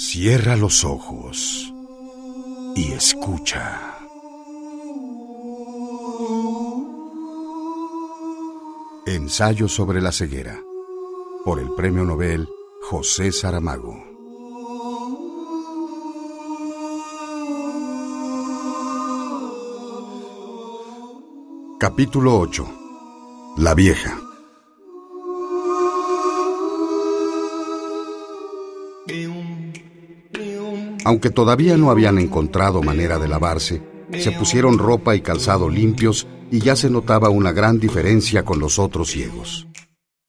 Cierra los ojos y escucha. Ensayo sobre la ceguera por el Premio Nobel José Saramago. Capítulo 8. La vieja. Aunque todavía no habían encontrado manera de lavarse, se pusieron ropa y calzado limpios y ya se notaba una gran diferencia con los otros ciegos.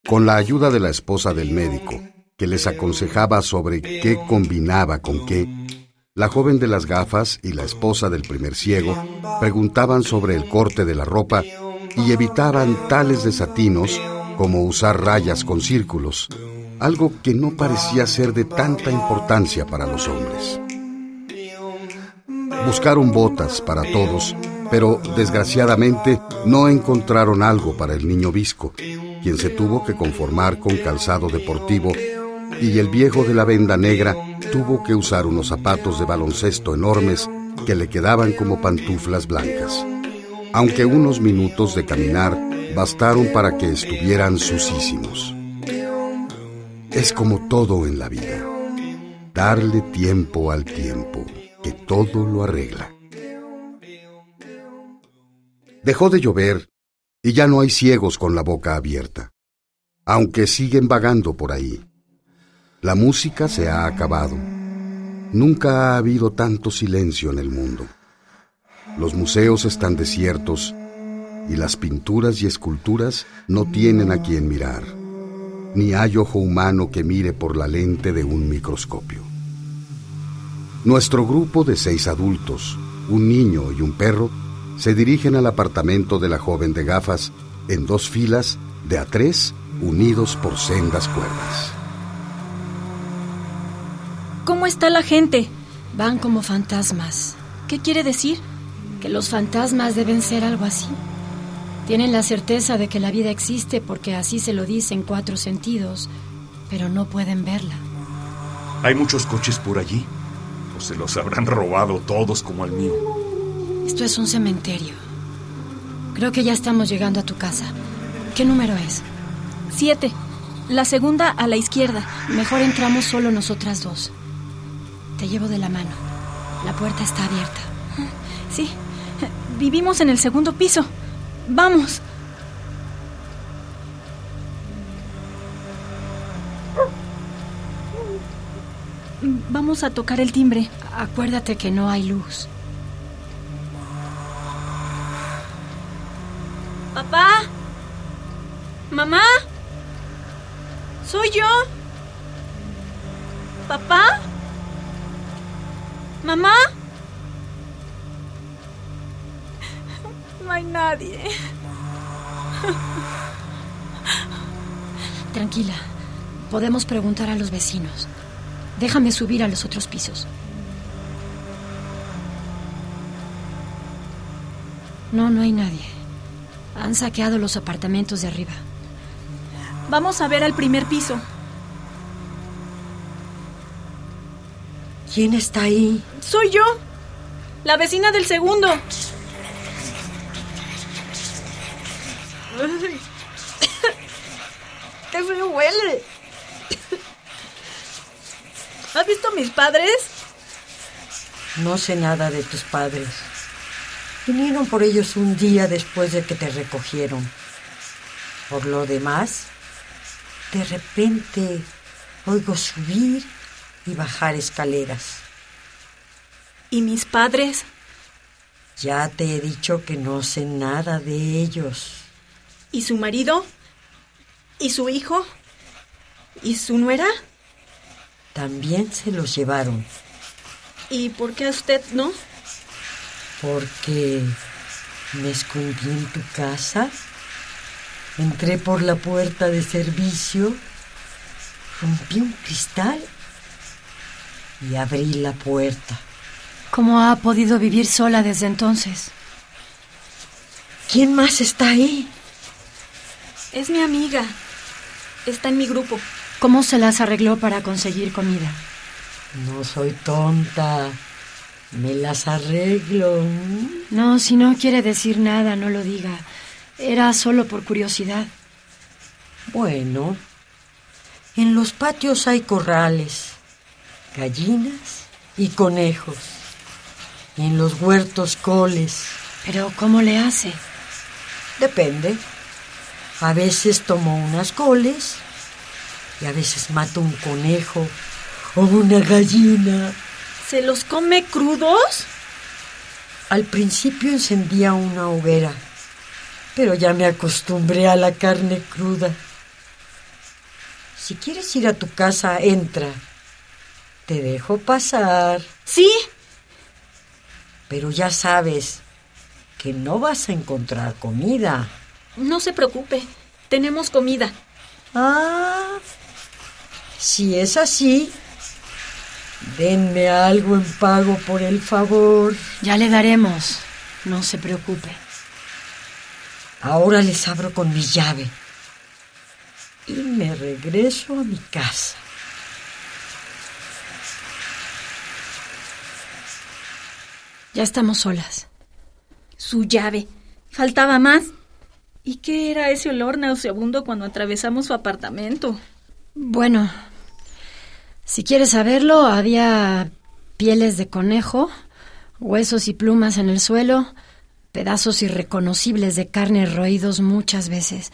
Con la ayuda de la esposa del médico, que les aconsejaba sobre qué combinaba con qué, la joven de las gafas y la esposa del primer ciego preguntaban sobre el corte de la ropa y evitaban tales desatinos como usar rayas con círculos, algo que no parecía ser de tanta importancia para los hombres. Buscaron botas para todos, pero desgraciadamente no encontraron algo para el niño visco, quien se tuvo que conformar con calzado deportivo, y el viejo de la venda negra tuvo que usar unos zapatos de baloncesto enormes que le quedaban como pantuflas blancas. Aunque unos minutos de caminar bastaron para que estuvieran sucísimos. Es como todo en la vida, darle tiempo al tiempo que todo lo arregla. Dejó de llover y ya no hay ciegos con la boca abierta, aunque siguen vagando por ahí. La música se ha acabado. Nunca ha habido tanto silencio en el mundo. Los museos están desiertos y las pinturas y esculturas no tienen a quien mirar. Ni hay ojo humano que mire por la lente de un microscopio. Nuestro grupo de seis adultos, un niño y un perro, se dirigen al apartamento de la joven de gafas en dos filas de a tres unidos por sendas cuerdas. ¿Cómo está la gente? Van como fantasmas. ¿Qué quiere decir? Que los fantasmas deben ser algo así. Tienen la certeza de que la vida existe porque así se lo dicen cuatro sentidos, pero no pueden verla. ¿Hay muchos coches por allí? Se los habrán robado todos como al mío. Esto es un cementerio. Creo que ya estamos llegando a tu casa. ¿Qué número es? Siete. La segunda a la izquierda. Mejor entramos solo nosotras dos. Te llevo de la mano. La puerta está abierta. Sí. Vivimos en el segundo piso. Vamos. Vamos a tocar el timbre. Acuérdate que no hay luz. ¿Papá? ¿Mamá? ¿Soy yo? ¿Papá? ¿Mamá? No hay nadie. Tranquila. Podemos preguntar a los vecinos. Déjame subir a los otros pisos. No, no hay nadie. Han saqueado los apartamentos de arriba. Vamos a ver al primer piso. ¿Quién está ahí? Soy yo, la vecina del segundo. ¡Qué feo huele! ¿Has visto a mis padres? No sé nada de tus padres. Vinieron por ellos un día después de que te recogieron. Por lo demás, de repente oigo subir y bajar escaleras. ¿Y mis padres? Ya te he dicho que no sé nada de ellos. ¿Y su marido? ¿Y su hijo? ¿Y su nuera? También se los llevaron. ¿Y por qué a usted no? Porque me escondí en tu casa, entré por la puerta de servicio, rompí un cristal y abrí la puerta. ¿Cómo ha podido vivir sola desde entonces? ¿Quién más está ahí? Es mi amiga. Está en mi grupo. ¿Cómo se las arregló para conseguir comida? No soy tonta. Me las arreglo. No, si no quiere decir nada, no lo diga. Era solo por curiosidad. Bueno, en los patios hay corrales, gallinas y conejos. Y en los huertos coles. Pero ¿cómo le hace? Depende. A veces tomo unas coles y a veces mato un conejo o una gallina. ¿Se los come crudos? Al principio encendía una hoguera, pero ya me acostumbré a la carne cruda. Si quieres ir a tu casa, entra. Te dejo pasar. Sí. Pero ya sabes que no vas a encontrar comida. No se preocupe, tenemos comida. Ah, si es así, denme algo en pago por el favor. Ya le daremos, no se preocupe. Ahora les abro con mi llave y me regreso a mi casa. Ya estamos solas. Su llave. Faltaba más. ¿Y qué era ese olor nauseabundo cuando atravesamos su apartamento? Bueno, si quieres saberlo, había pieles de conejo, huesos y plumas en el suelo, pedazos irreconocibles de carne roídos muchas veces.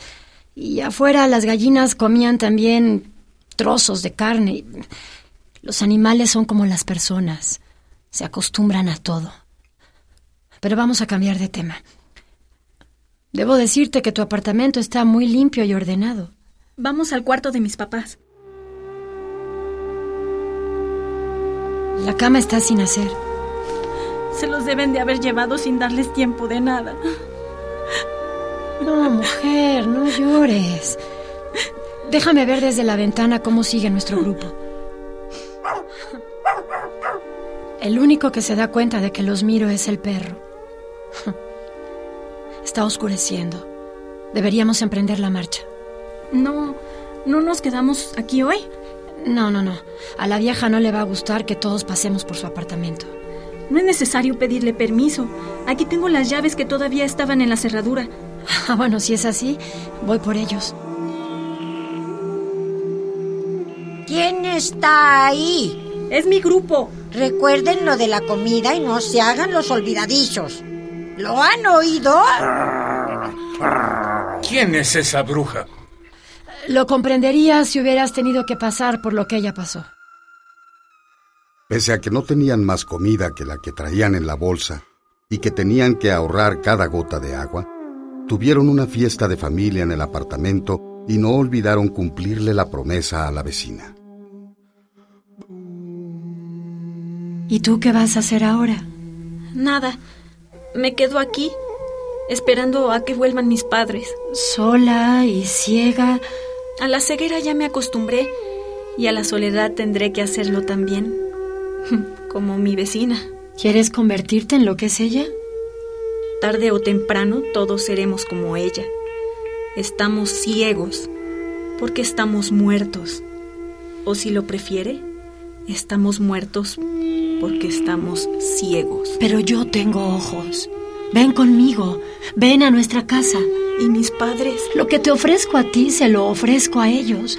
Y afuera las gallinas comían también trozos de carne. Los animales son como las personas, se acostumbran a todo. Pero vamos a cambiar de tema. Debo decirte que tu apartamento está muy limpio y ordenado. Vamos al cuarto de mis papás. La cama está sin hacer. Se los deben de haber llevado sin darles tiempo de nada. No, mujer, no llores. Déjame ver desde la ventana cómo sigue nuestro grupo. El único que se da cuenta de que los miro es el perro. Está oscureciendo. Deberíamos emprender la marcha. No, ¿no nos quedamos aquí hoy? No, no, no. A la vieja no le va a gustar que todos pasemos por su apartamento. No es necesario pedirle permiso. Aquí tengo las llaves que todavía estaban en la cerradura. Ah, bueno, si es así, voy por ellos. ¿Quién está ahí? Es mi grupo. Recuerden lo de la comida y no se hagan los olvidadizos. ¿Lo han oído? ¿Quién es esa bruja? Lo comprenderías si hubieras tenido que pasar por lo que ella pasó. Pese a que no tenían más comida que la que traían en la bolsa y que tenían que ahorrar cada gota de agua, tuvieron una fiesta de familia en el apartamento y no olvidaron cumplirle la promesa a la vecina. ¿Y tú qué vas a hacer ahora? Nada. Me quedo aquí, esperando a que vuelvan mis padres. Sola y ciega. A la ceguera ya me acostumbré y a la soledad tendré que hacerlo también. Como mi vecina. ¿Quieres convertirte en lo que es ella? Tarde o temprano todos seremos como ella. Estamos ciegos porque estamos muertos. O si lo prefiere, estamos muertos porque estamos ciegos. Pero yo tengo ojos. Ven conmigo. Ven a nuestra casa. ¿Y mis padres? Lo que te ofrezco a ti se lo ofrezco a ellos.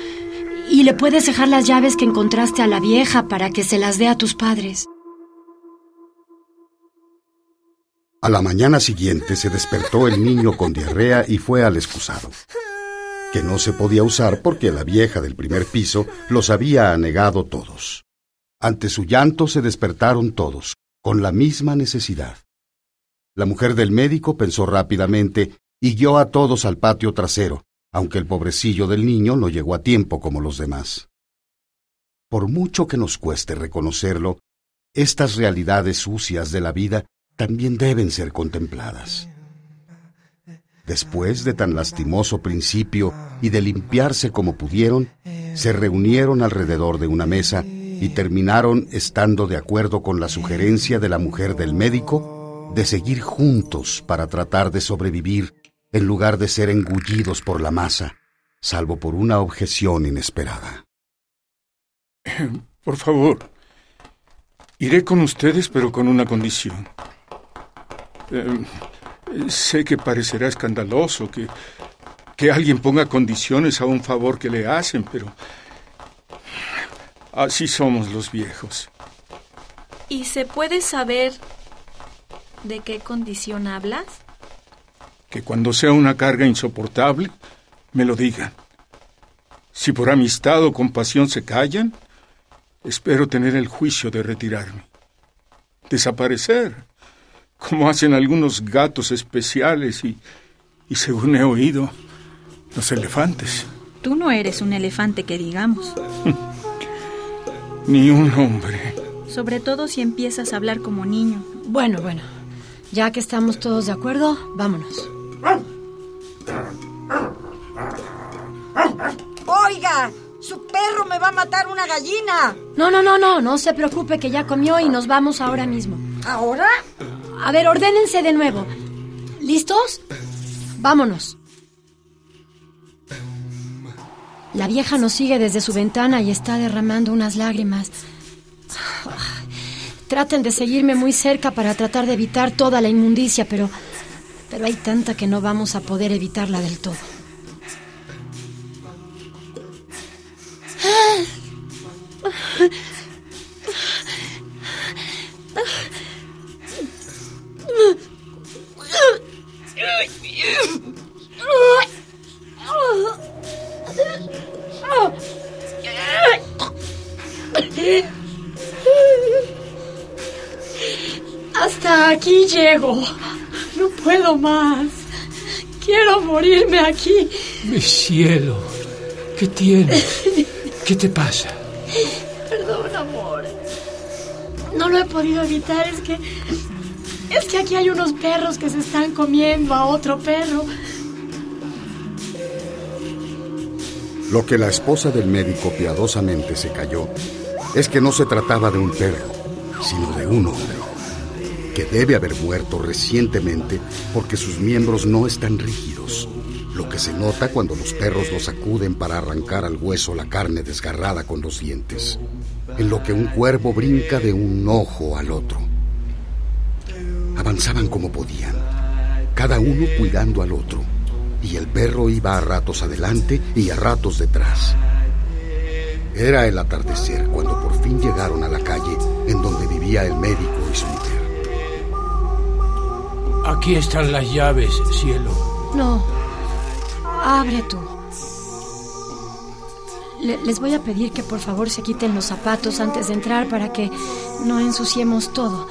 Y le puedes dejar las llaves que encontraste a la vieja para que se las dé a tus padres. A la mañana siguiente se despertó el niño con diarrea y fue al excusado, que no se podía usar porque la vieja del primer piso los había anegado todos. Ante su llanto se despertaron todos, con la misma necesidad. La mujer del médico pensó rápidamente y guió a todos al patio trasero, aunque el pobrecillo del niño no llegó a tiempo como los demás. Por mucho que nos cueste reconocerlo, estas realidades sucias de la vida también deben ser contempladas. Después de tan lastimoso principio y de limpiarse como pudieron, se reunieron alrededor de una mesa y terminaron estando de acuerdo con la sugerencia de la mujer del médico de seguir juntos para tratar de sobrevivir en lugar de ser engullidos por la masa, salvo por una objeción inesperada. Por favor, Iré con ustedes, pero con una condición. Eh, sé que parecerá escandaloso que, que alguien ponga condiciones a un favor que le hacen, pero así somos los viejos. ¿Y se puede saber de qué condición hablas? Que cuando sea una carga insoportable, me lo digan. Si por amistad o compasión se callan, espero tener el juicio de retirarme. Desaparecer, como hacen algunos gatos especiales y, y según he oído, los elefantes. Tú no eres un elefante que digamos. Ni un hombre. Sobre todo si empiezas a hablar como niño. Bueno, bueno. Ya que estamos todos de acuerdo, vámonos. Oiga, su perro me va a matar una gallina. No, no, no, no. No se preocupe que ya comió y nos vamos ahora mismo. ¿Ahora? A ver, ordénense de nuevo. ¿Listos? Vámonos. La vieja nos sigue desde su ventana y está derramando unas lágrimas. Traten de seguirme muy cerca para tratar de evitar toda la inmundicia, pero pero hay tanta que no vamos a poder evitarla del todo. Quiero morirme aquí. Mi cielo, ¿qué tienes? ¿Qué te pasa? Perdón, amor. No lo he podido evitar. Es que. Es que aquí hay unos perros que se están comiendo a otro perro. Lo que la esposa del médico piadosamente se cayó es que no se trataba de un perro, sino de un hombre, que debe haber muerto recientemente porque sus miembros no están rígidos, lo que se nota cuando los perros lo sacuden para arrancar al hueso la carne desgarrada con los dientes, en lo que un cuervo brinca de un ojo al otro. Avanzaban como podían, cada uno cuidando al otro, y el perro iba a ratos adelante y a ratos detrás. Era el atardecer cuando por fin llegaron a la calle en donde vivía el médico y su mujer. Aquí están las llaves, cielo. No. Abre tú. Le- les voy a pedir que por favor se quiten los zapatos antes de entrar para que no ensuciemos todo.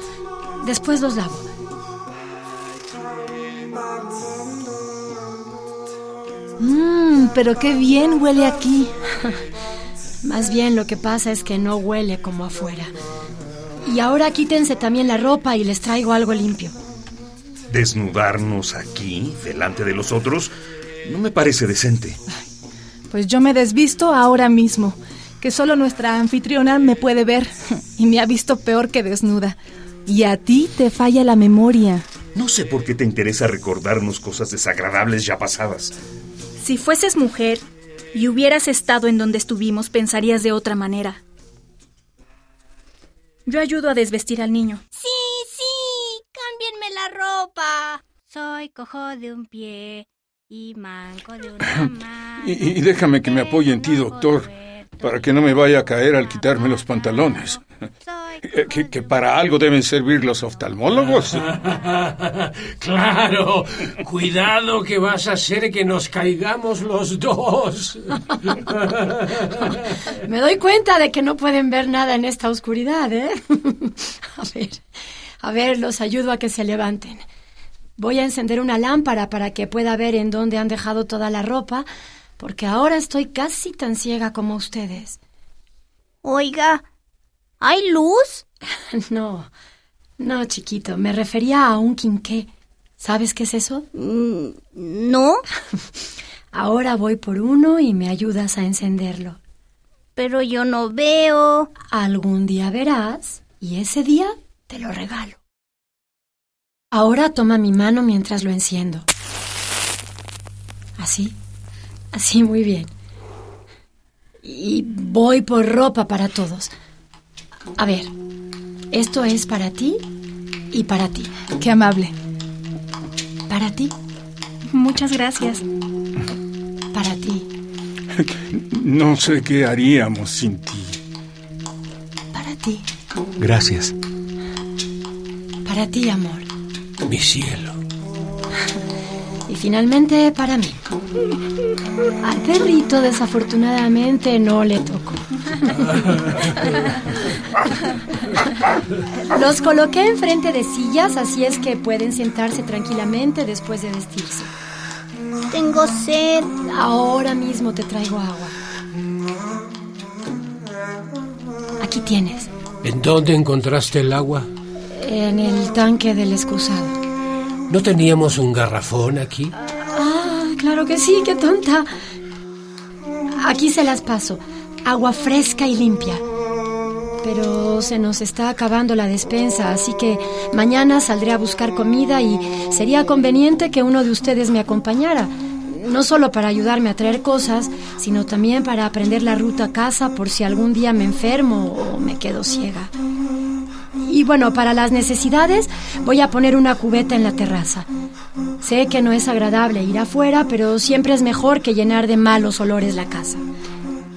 Después los lavo. Mmm, pero qué bien huele aquí. Más bien lo que pasa es que no huele como afuera. Y ahora quítense también la ropa y les traigo algo limpio. Desnudarnos aquí, delante de los otros, no me parece decente. Pues yo me desvisto ahora mismo, que solo nuestra anfitriona me puede ver y me ha visto peor que desnuda. Y a ti te falla la memoria. No sé por qué te interesa recordarnos cosas desagradables ya pasadas. Si fueses mujer y hubieras estado en donde estuvimos, pensarías de otra manera. Yo ayudo a desvestir al niño. Soy cojo de un pie y manco de una mano. Y, y déjame que me apoye en ti, doctor, para que no me vaya a caer al quitarme los pantalones. Eh, Que, que para algo deben servir los oftalmólogos. claro, cuidado que vas a hacer que nos caigamos los dos. Me doy cuenta de que no pueden ver nada en esta oscuridad, ¿eh? A ver, a ver, los ayudo a que se levanten. Voy a encender una lámpara para que pueda ver en dónde han dejado toda la ropa, porque ahora estoy casi tan ciega como ustedes. Oiga, ¿hay luz? No, no, chiquito, me refería a un quinqué. ¿Sabes qué es eso? Mm, No, Ahora voy por uno y me ayudas a encenderlo. pero yo no veo. Algún día verás y ese día te lo regalo. Ahora toma mi mano mientras lo enciendo. Así, así muy bien. Y voy por ropa para todos. A ver, Esto es para ti y para ti. Qué amable. Para ti. Muchas gracias. Para ti. No sé qué haríamos sin ti. Para ti. Gracias. Para ti, amor. Mi cielo. Y finalmente para mí. Al perrito desafortunadamente no le tocó. Los coloqué enfrente de sillas, así es que pueden sentarse tranquilamente después de vestirse. Tengo sed. Ahora mismo te traigo agua. Aquí tienes, ¿En dónde encontraste el agua? En el tanque del excusado. ¿No teníamos un garrafón aquí? Ah, claro que sí, qué tonta. Aquí se las paso. Agua fresca y limpia. Pero se nos está acabando la despensa, así que mañana saldré a buscar comida y sería conveniente que uno de ustedes me acompañara. No solo para ayudarme a traer cosas, sino también para aprender la ruta a casa por si algún día me enfermo o me quedo ciega. Y bueno, para las necesidades voy a poner una cubeta en la terraza. Sé que no es agradable ir afuera, pero siempre es mejor que llenar de malos olores la casa.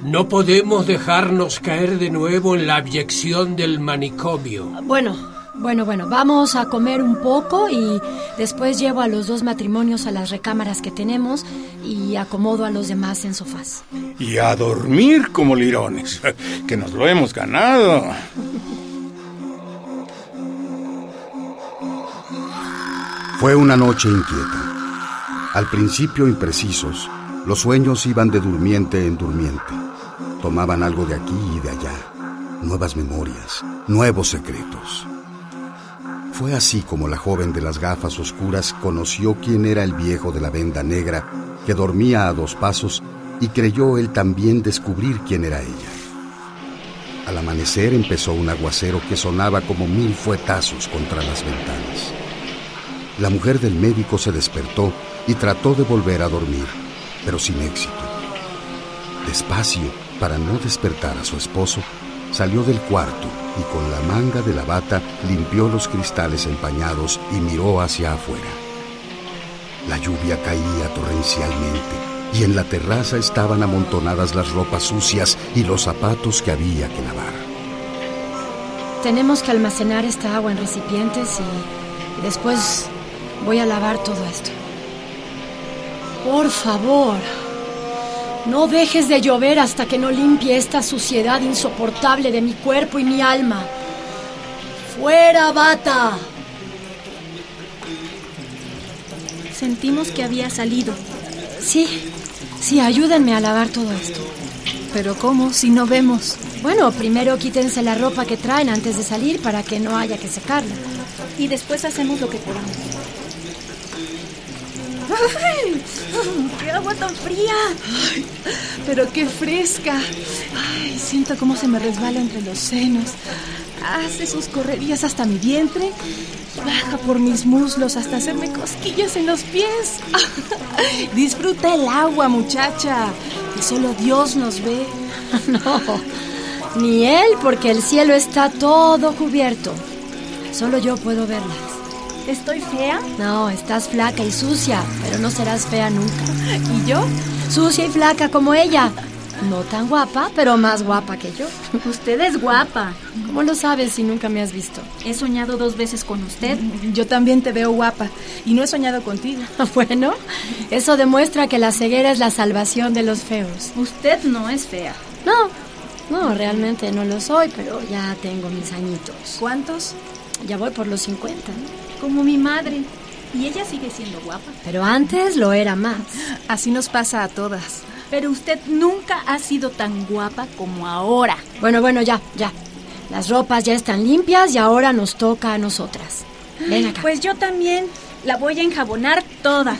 No podemos dejarnos caer de nuevo en la abyección del manicomio. Bueno, bueno, bueno, vamos a comer un poco y después llevo a los dos matrimonios a las recámaras que tenemos y acomodo a los demás en sofás. Y a dormir como lirones, que nos lo hemos ganado. Fue una noche inquieta. Al principio imprecisos, los sueños iban de durmiente en durmiente. Tomaban algo de aquí y de allá, nuevas memorias, nuevos secretos. Fue así como la joven de las gafas oscuras conoció quién era el viejo de la venda negra que dormía a dos pasos y creyó él también descubrir quién era ella. Al amanecer empezó un aguacero que sonaba como mil fuetazos contra las ventanas. La mujer del médico se despertó y trató de volver a dormir, pero sin éxito. Despacio, para no despertar a su esposo, salió del cuarto y con la manga de la bata limpió los cristales empañados y miró hacia afuera. La lluvia caía torrencialmente y en la terraza estaban amontonadas las ropas sucias y los zapatos que había que lavar. Tenemos que almacenar esta agua en recipientes y, después voy a lavar todo esto. Por favor, no dejes de llover hasta que no limpie esta suciedad insoportable de mi cuerpo y mi alma. ¡Fuera, bata! Sentimos que había salido. Sí, sí, ayúdenme a lavar todo esto. Pero ¿cómo si no vemos? Bueno, primero quítense la ropa que traen antes de salir para que no haya que secarla. Y después hacemos lo que podamos. ¡Ay! ¡Qué agua tan fría! Pero qué fresca. Ay, siento cómo se me resbala entre los senos. Hace sus correrías hasta mi vientre baja por mis muslos hasta hacerme cosquillas en los pies. Disfruta el agua, muchacha, que solo Dios nos ve. No, ni él, porque el cielo está todo cubierto. Solo yo puedo verlas. ¿Estoy fea? No, estás flaca y sucia, pero no serás fea nunca. ¿Y yo? Sucia y flaca como ella. No tan guapa, pero más guapa que yo. Usted es guapa. ¿Cómo lo sabes si nunca me has visto? He soñado dos veces con usted. Yo también te veo guapa y no he soñado contigo. Bueno, eso demuestra que la ceguera es la salvación de los feos. Usted no es fea. No, no, realmente no lo soy, pero ya tengo mis añitos. ¿Cuántos? Ya voy por los 50. Como mi madre. Y ella sigue siendo guapa. Pero antes lo era más. Así nos pasa a todas. Pero usted nunca ha sido tan guapa como ahora. Bueno, bueno, ya, ya. Las ropas ya están limpias y ahora nos toca a nosotras. Ven acá. Pues yo también la voy a enjabonar toda.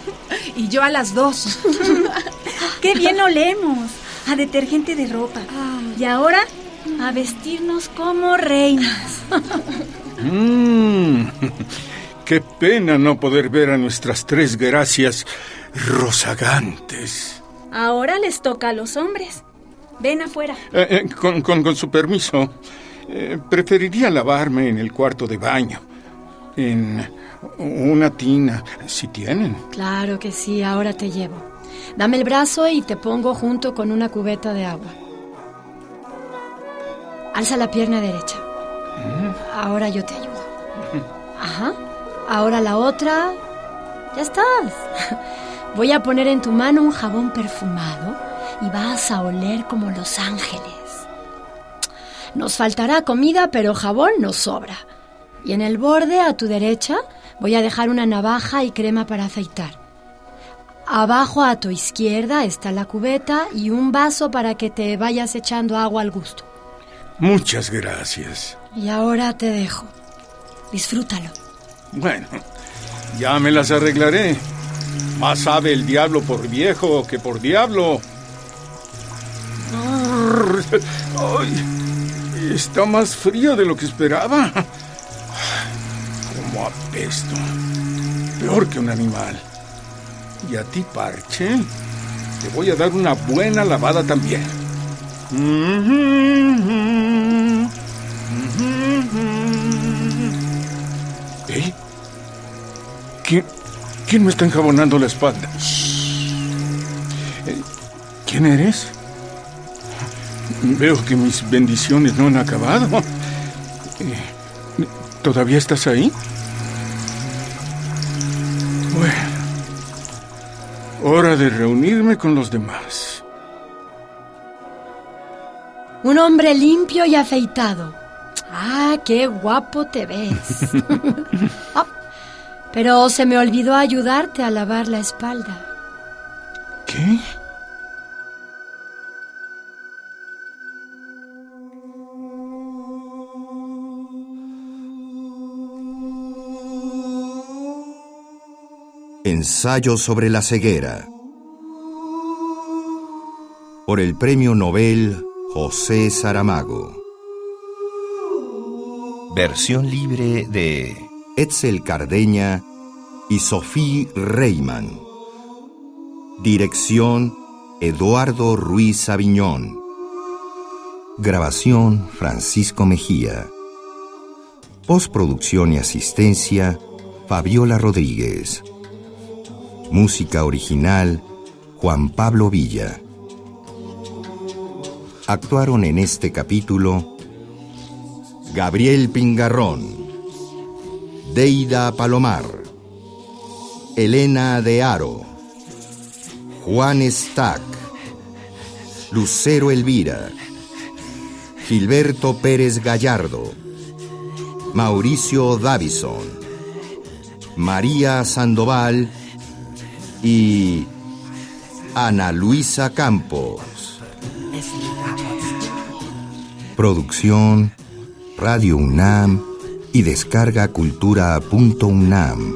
Y yo a las dos. ¡Qué bien olemos! A detergente de ropa. Y ahora a vestirnos como reinas. Mm, qué pena no poder ver a nuestras tres gracias rozagantes. Ahora les toca a los hombres. Ven afuera. Eh, eh, con, con- con su permiso, eh, preferiría lavarme en el cuarto de baño. En una tina, si tienen. Claro que sí, ahora te llevo. Dame el brazo y te pongo junto con una cubeta de agua. Alza la pierna derecha. Ahora yo te ayudo. Ajá. Ahora la otra. Ya estás. Voy a poner en tu mano un jabón perfumado y vas a oler como los ángeles. Nos faltará comida, pero jabón nos sobra. Y en el borde, a tu derecha, voy a dejar una navaja y crema para afeitar. Abajo a tu izquierda está la cubeta y un vaso para que te vayas echando agua al gusto. Muchas gracias. Y ahora te dejo. Disfrútalo. Bueno, ya me las arreglaré. Más sabe el diablo por viejo que por diablo. Ay, está más frío de lo que esperaba. Como apesto. Peor que un animal. Y a ti, Parche, te voy a dar una buena lavada también. ¿Quién me está enjabonando la espalda? Eh, ¿Quién eres? Veo que mis bendiciones no han acabado. Eh, ¿Todavía estás ahí? Bueno, hora de reunirme con los demás. Un hombre limpio y afeitado. Ah, qué guapo te ves. Pero se me olvidó ayudarte a lavar la espalda. ¿Qué? Ensayo sobre la ceguera. Por el Premio Nobel José Saramago. Versión libre de Etzel Cardeña y Sofía Reyman. Dirección Eduardo Ruiz Aviñón. Grabación Francisco Mejía. Postproducción y asistencia Fabiola Rodríguez. Música original Juan Pablo Villa. Actuaron en este capítulo Gabriel Pingarrón, Deida Palomar, Elena de Aro, Juan Stack, Lucero Elvira, Gilberto Pérez Gallardo, Mauricio Davison, María Sandoval y Ana Luisa Campos. Producción Radio UNAM y descarga cultura.unam.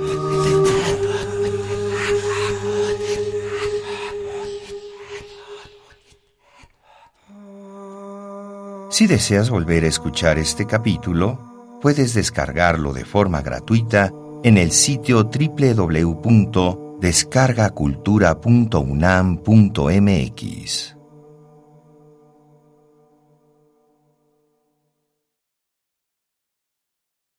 Si deseas volver a escuchar este capítulo, puedes descargarlo de forma gratuita en el sitio www descargacultura.unam.mx.